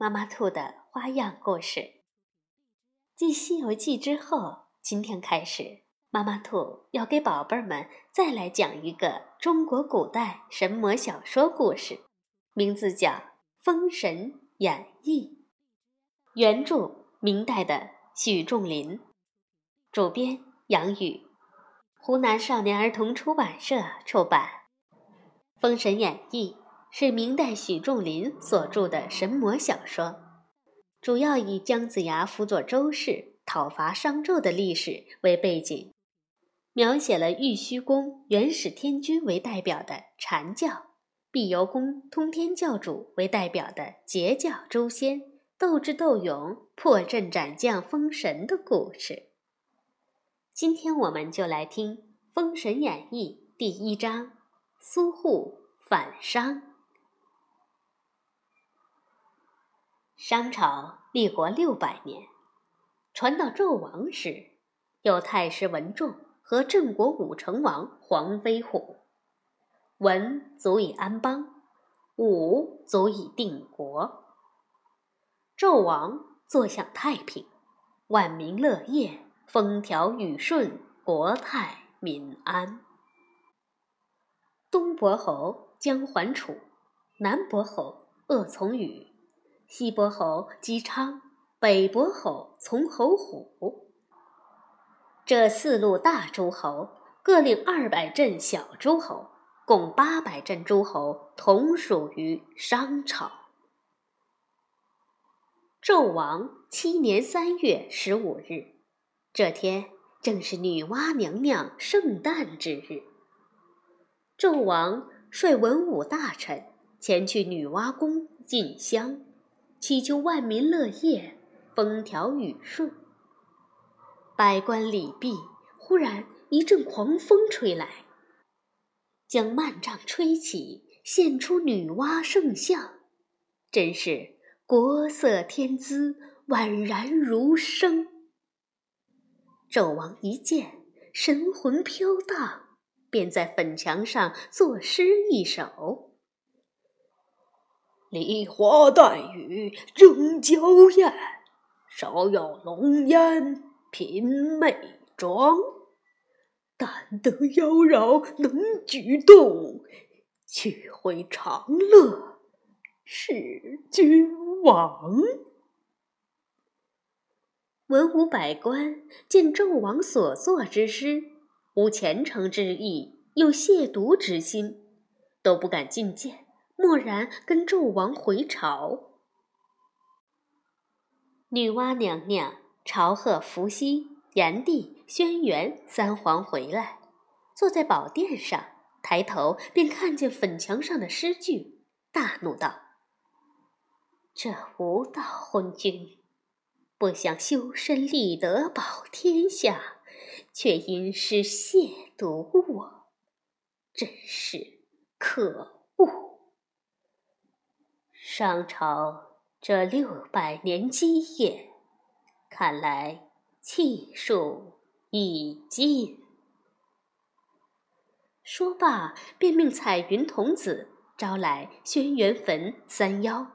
妈妈兔的花样故事。继《西游记》之后，今天开始，妈妈兔要给宝贝儿们再来讲一个中国古代神魔小说故事，名字叫《封神演义》，原著明代的许仲林，主编杨宇，湖南少年儿童出版社出版，《封神演义》。是明代许仲林所著的神魔小说，主要以姜子牙辅佐周氏讨伐商纣的历史为背景，描写了玉虚宫元始天君为代表的禅教，碧游宫通天教主为代表的截教诛仙，斗智斗勇、破阵斩将、封神的故事。今天我们就来听《封神演义》第一章：苏护反商。商朝立国六百年，传到纣王时，有太师文仲和郑国武成王黄飞虎。文足以安邦，武足以定国。纣王坐享太平，万民乐业，风调雨顺，国泰民安。东伯侯姜桓楚，南伯侯鄂从禹。西伯侯姬昌，北伯侯从侯虎，这四路大诸侯各领二百镇小诸侯，共八百镇诸侯，同属于商朝。纣王七年三月十五日，这天正是女娲娘娘圣诞之日。纣王率文武大臣前去女娲宫进香。祈求万民乐业，风调雨顺。百官礼毕，忽然一阵狂风吹来，将幔帐吹起，现出女娲圣像，真是国色天姿，宛然如生。纣王一见，神魂飘荡，便在粉墙上作诗一首。梨花带雨争娇艳，手有浓烟品美妆。但得妖娆能举动，却会长乐是君王。文武百官见纣王所作之诗，无虔诚之意，有亵渎之心，都不敢觐见。蓦然跟纣王回朝，女娲娘娘朝贺伏羲、炎帝、轩辕三皇回来，坐在宝殿上，抬头便看见粉墙上的诗句，大怒道：“这无道昏君，不想修身立德保天下，却因诗亵渎我，真是可恶！”商朝这六百年基业，看来气数已尽。说罢，便命彩云童子招来轩辕坟三妖。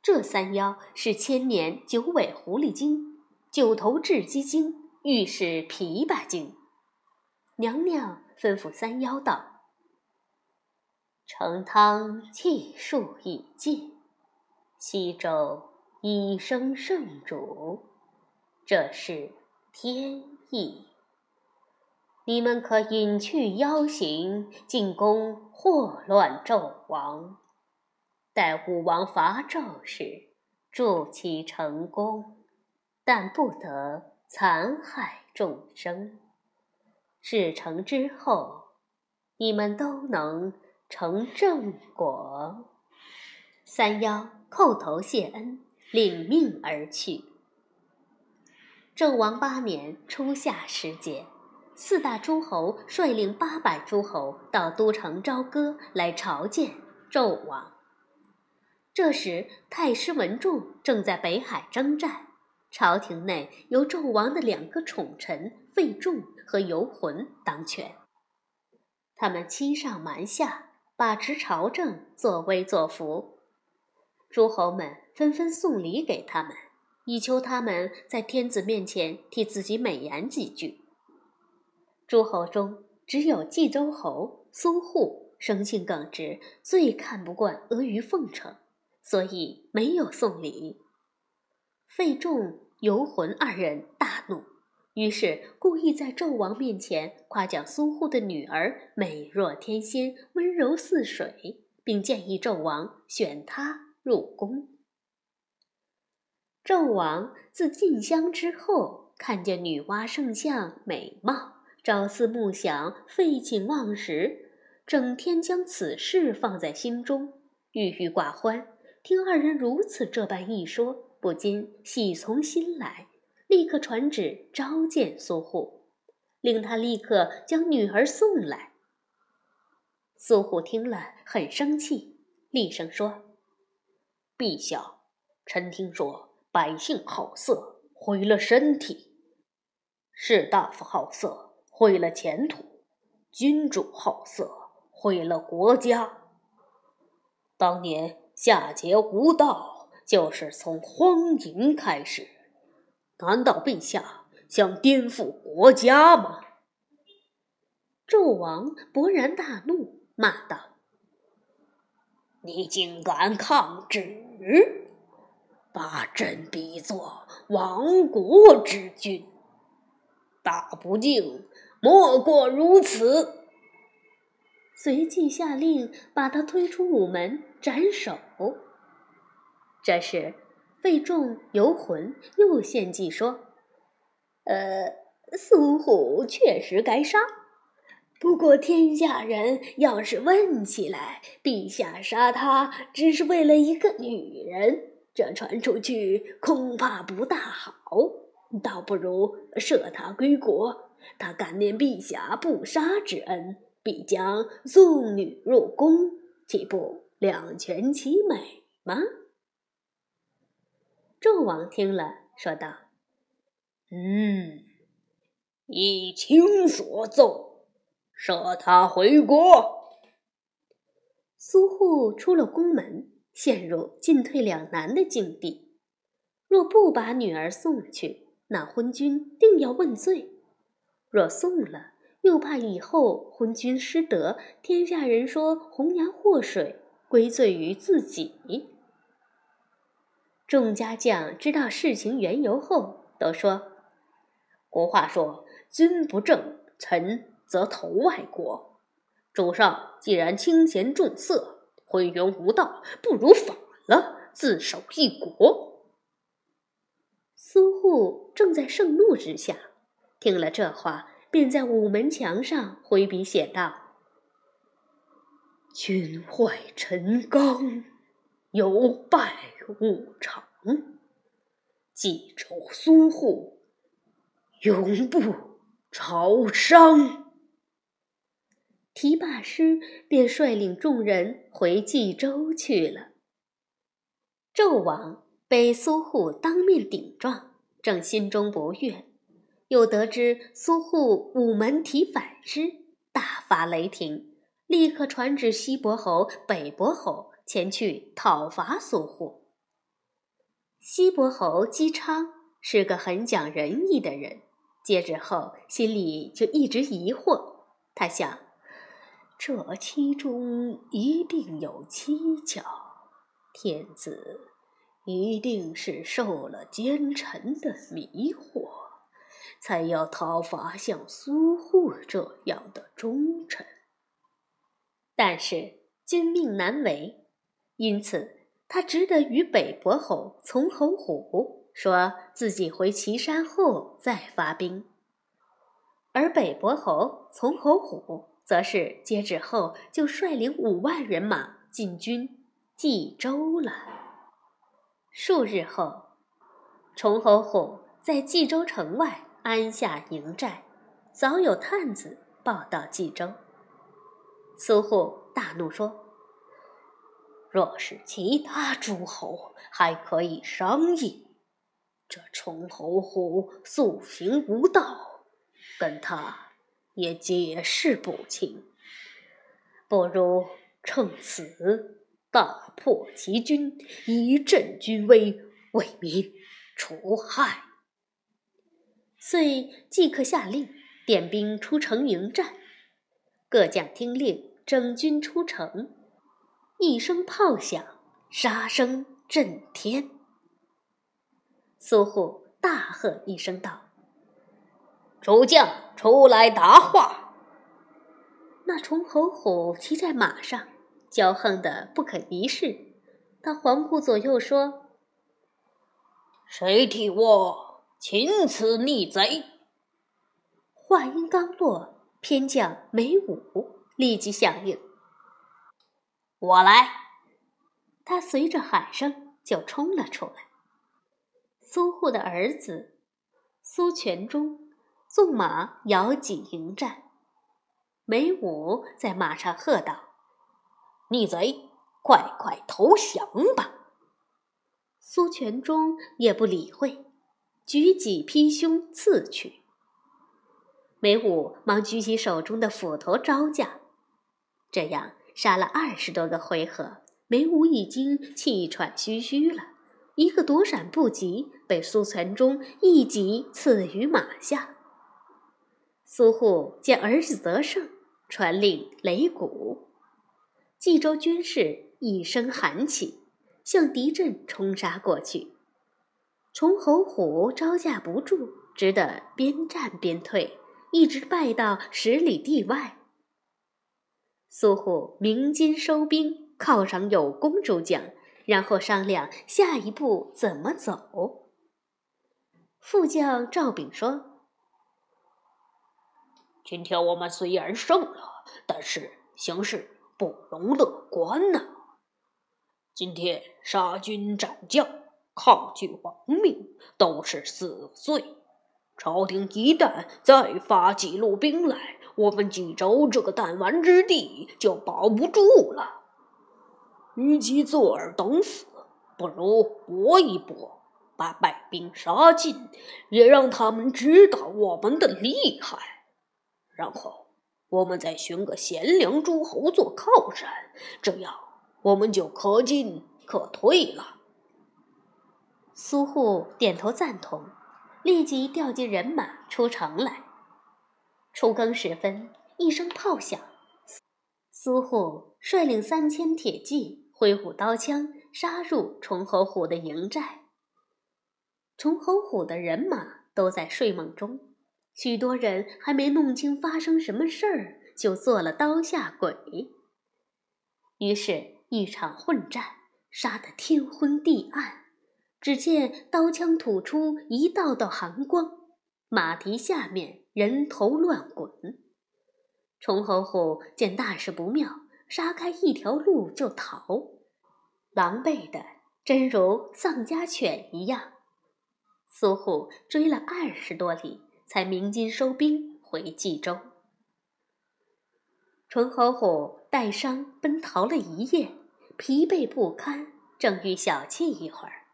这三妖是千年九尾狐狸精、九头雉鸡精、御史琵琶精。娘娘吩咐三妖道。成汤气数已尽，西周已生圣主，这是天意。你们可隐去妖形，进宫祸乱纣王。待武王伐纣时，助其成功，但不得残害众生。事成之后，你们都能。成正果，三妖叩头谢恩，领命而去。纣王八年初夏时节，四大诸侯率领八百诸侯到都城朝歌来朝见纣王。这时，太师文仲正在北海征战，朝廷内由纣王的两个宠臣费仲和游魂当权。他们欺上瞒下，把持朝政，作威作福。诸侯们纷纷送礼给他们，以求他们在天子面前替自己美言几句。诸侯中，只有冀州侯苏护生性耿直，最看不惯阿谀奉承，所以没有送礼。费仲、游魂二人大怒。于是故意在纣王面前夸奖苏护的女儿美若天仙、温柔似水，并建议纣王选她入宫。纣王自进香之后，看见女娲圣像美貌，朝思暮想，废寝忘食，整天将此事放在心中，郁郁寡欢。听二人如此这般一说，不禁喜从心来。立刻传旨召见苏护，令他立刻将女儿送来。苏护听了很生气，厉声说：“陛下，臣听说百姓好色毁了身体，士大夫好色毁了前途，君主好色毁了国家。当年夏桀无道，就是从荒淫开始。”难道陛下想颠覆国家吗？纣王勃然大怒，骂道：“你竟敢抗旨，把朕比作亡国之君，大不敬，莫过如此。”随即下令把他推出午门斩首。这时。费仲游魂又献计说：“呃，苏护确实该杀，不过天下人要是问起来，陛下杀他只是为了一个女人，这传出去恐怕不大好。倒不如赦他归国，他感念陛下不杀之恩，必将送女入宫，岂不两全其美吗？”纣王听了，说道：“嗯，依卿所奏，赦他回国。”苏护出了宫门，陷入进退两难的境地。若不把女儿送去，那昏君定要问罪；若送了，又怕以后昏君失德，天下人说红颜祸水，归罪于自己。众家将知道事情缘由后，都说：“国话说，君不正，臣则投外国。主上既然清贤重色，昏庸无道，不如反了，自守一国。”苏护正在盛怒之下，听了这话，便在午门墙上挥笔写道：“君坏臣纲，有败。”无常，冀州苏护，永不朝商。提罢诗，便率领众人回冀州去了。纣王被苏护当面顶撞，正心中不悦，又得知苏护午门提反诗，大发雷霆，立刻传旨西伯侯、北伯侯前去讨伐苏护。西伯侯姬昌是个很讲仁义的人，接旨后心里就一直疑惑。他想，这其中一定有蹊跷，天子一定是受了奸臣的迷惑，才要讨伐像苏护这样的忠臣。但是君命难违，因此。他只得与北伯侯从侯虎说自己回岐山后再发兵，而北伯侯从侯虎则是接旨后就率领五万人马进军冀州了。数日后，崇侯虎在冀州城外安下营寨，早有探子报到冀州。苏护大怒说：“若是其他诸侯，还可以商议；这崇侯虎素行无道，跟他也解释不清。不如趁此。”大破齐军，以振军威，为民除害。遂即刻下令点兵出城迎战。各将听令，整军出城。一声炮响，杀声震天。苏护大喝一声道：“主将出来答话！”那崇侯虎骑在马上。骄横的不可一世，他环顾左右说：“谁替我擒此逆贼？”话音刚落，偏将梅武立即响应：“我来！”他随着喊声就冲了出来。苏护的儿子苏全忠纵马摇戟迎战，梅武在马上喝道。逆贼，快快投降吧！苏全忠也不理会，举戟劈胸刺去。梅武忙举起手中的斧头招架，这样杀了二十多个回合，梅武已经气喘吁吁了，一个躲闪不及，被苏全忠一戟刺于马下。苏护见儿子得胜，传令擂鼓。冀州军士一声喊起，向敌阵冲杀过去。崇侯虎招架不住，只得边战边退，一直败到十里地外。苏护鸣金收兵，犒赏有功诸将，然后商量下一步怎么走。副将赵炳说：“今天我们虽然胜了，但是形势……”不容乐观呐！今天杀军斩将，抗拒亡命，都是死罪。朝廷一旦再发几路兵来，我们冀州这个弹丸之地就保不住了。与其坐而等死，不如搏一搏，把败兵杀尽，也让他们知道我们的厉害，然后。我们再寻个贤良诸侯做靠山，这样我们就可进可退了。苏护点头赞同，立即调集人马出城来。初更时分，一声炮响，苏护率领三千铁骑，挥舞刀枪，杀入崇侯虎的营寨。崇侯虎的人马都在睡梦中。许多人还没弄清发生什么事儿，就做了刀下鬼。于是，一场混战，杀得天昏地暗。只见刀枪吐出一道道寒光，马蹄下面人头乱滚。崇侯虎见大事不妙，杀开一条路就逃，狼狈的真如丧家犬一样。苏护追了二十多里。才鸣金收兵回冀州。崇侯虎带伤奔逃了一夜，疲惫不堪，正欲小憩一会儿，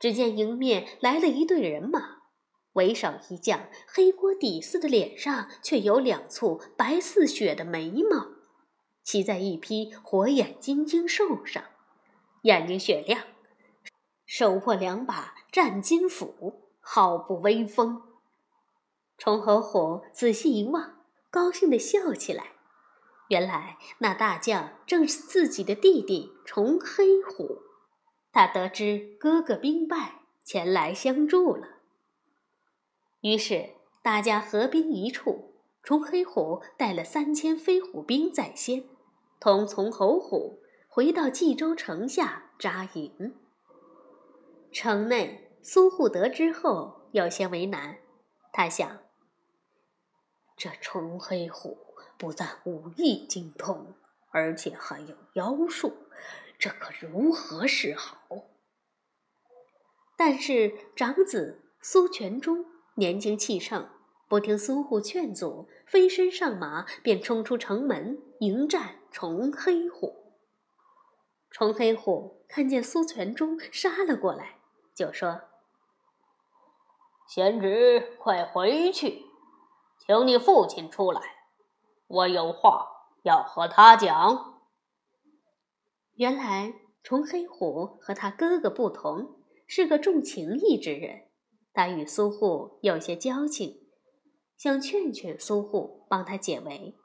只见迎面来了一队人马，为首一将黑锅底似的脸上却有两簇白似雪的眉毛，骑在一匹火眼金睛兽上，眼睛雪亮，手握两把战金斧，好不威风。崇侯虎仔细一望，高兴地笑起来。原来那大将正是自己的弟弟崇黑虎。他得知哥哥兵败，前来相助了。于是大家合兵一处，崇黑虎带了三千飞虎兵在先，同从侯虎回到冀州城下扎营。城内苏护得知后有些为难，他想。这崇黑虎不但武艺精通，而且还有妖术，这可如何是好？但是长子苏全忠年轻气盛，不听苏护劝阻，飞身上马，便冲出城门迎战崇黑虎。崇黑虎看见苏全忠杀了过来，就说：“贤侄，快回去，请你父亲出来，我有话要和他讲。”原来崇黑虎和他哥哥不同。是个重情义之人，他与苏护有些交情，想劝劝苏护帮他解围。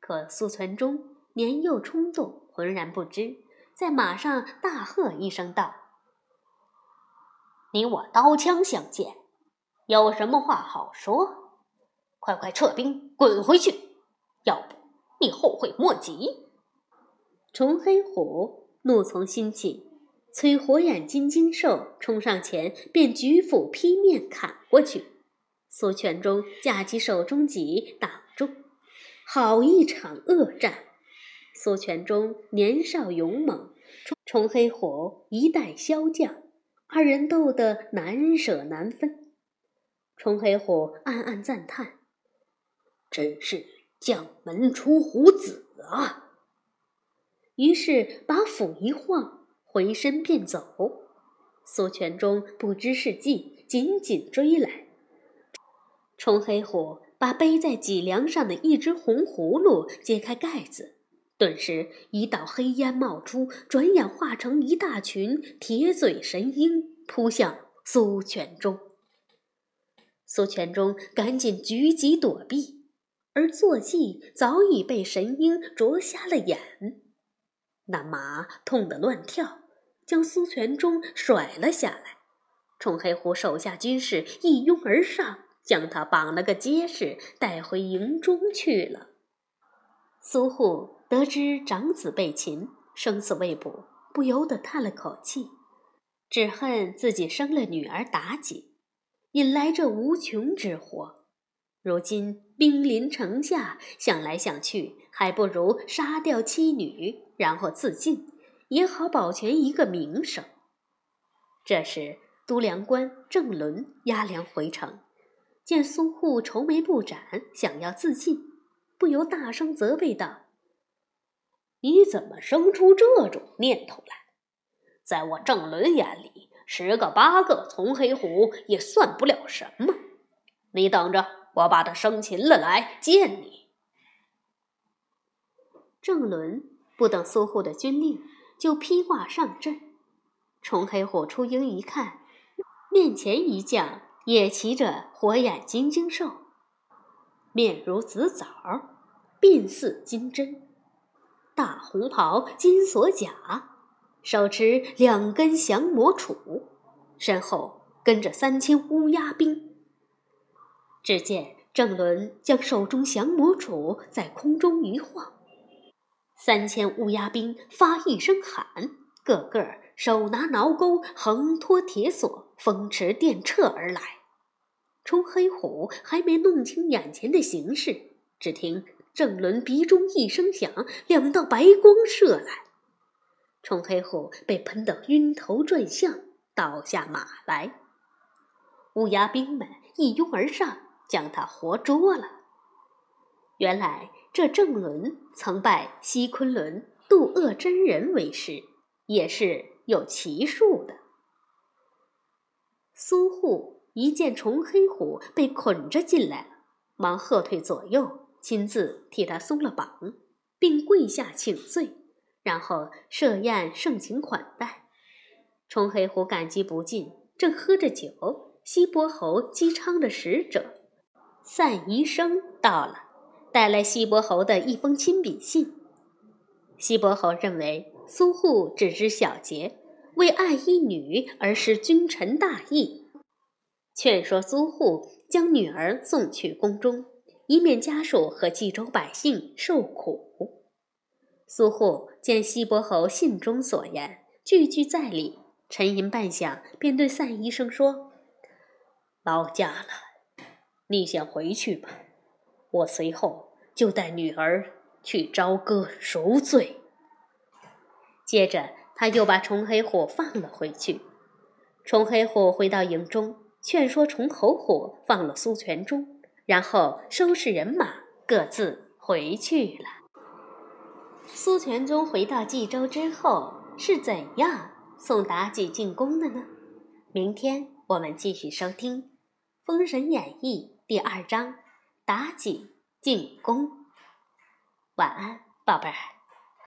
可苏存忠年幼冲动，浑然不知，在马上大喝一声道：“你我刀枪相见，有什么话好说？快快撤兵，滚回去，要不你后悔莫及！”崇黑虎怒从心起。催火眼金睛兽冲上前，便举斧劈面砍过去。苏全忠架起手中戟挡住，好一场恶战。苏全忠年少勇猛，冲黑虎一代骁将，二人斗得难舍难分。冲黑虎暗暗赞叹：“真是将门出虎子啊！”于是把斧一晃。回身便走，苏全忠不知是计，紧紧追来。冲黑虎把背在脊梁上的一只红葫芦揭开盖子，顿时一道黑烟冒出，转眼化成一大群铁嘴神鹰，扑向苏全忠。苏全忠赶紧举戟躲避，而坐骑早已被神鹰啄瞎了眼，那马痛得乱跳。将苏全忠甩了下来，冲黑虎手下军士一拥而上，将他绑了个结实，带回营中去了。苏护得知长子被擒，生死未卜，不由得叹了口气，只恨自己生了女儿妲己，引来这无穷之祸。如今兵临城下，想来想去，还不如杀掉妻女，然后自尽。也好保全一个名声。这时，都粮官郑伦押粮回城，见苏护愁眉不展，想要自尽，不由大声责备道：“你怎么生出这种念头来？在我郑伦眼里，十个八个从黑虎也算不了什么。你等着，我把他生擒了来见你。”郑伦不等苏护的军令。就披挂上阵，冲黑虎出营一看，面前一将也骑着火眼金睛兽，面如紫枣，鬓似金针，大红袍金锁甲，手持两根降魔杵，身后跟着三千乌鸦兵。只见郑伦将手中降魔杵在空中一晃。三千乌鸦兵发一声喊，个个手拿挠钩，横拖铁索，风驰电掣而来。冲黑虎还没弄清眼前的形势，只听郑伦鼻中一声响，两道白光射来，冲黑虎被喷得晕头转向，倒下马来。乌鸦兵们一拥而上，将他活捉了。原来。这郑伦曾拜西昆仑渡厄真人为师，也是有奇术的。苏护一见崇黑虎被捆着进来了，忙喝退左右，亲自替他松了绑，并跪下请罪，然后设宴盛情款待。崇黑虎感激不尽，正喝着酒，西伯侯姬昌的使者散宜生到了。带来西伯侯的一封亲笔信。西伯侯认为苏护只知小节，为爱一女而失君臣大义，劝说苏护将女儿送去宫中，以免家属和冀州百姓受苦。苏护见西伯侯信中所言句句在理，沉吟半晌，便对散医生说：“劳驾了，你先回去吧，我随后。”就带女儿去朝歌赎罪。接着，他又把崇黑虎放了回去。崇黑虎回到营中，劝说崇侯虎放了苏全忠，然后收拾人马，各自回去了。苏全忠回到冀州之后，是怎样送妲己进宫的呢？明天我们继续收听《封神演义》第二章：妲己进宫。晚安，宝贝儿。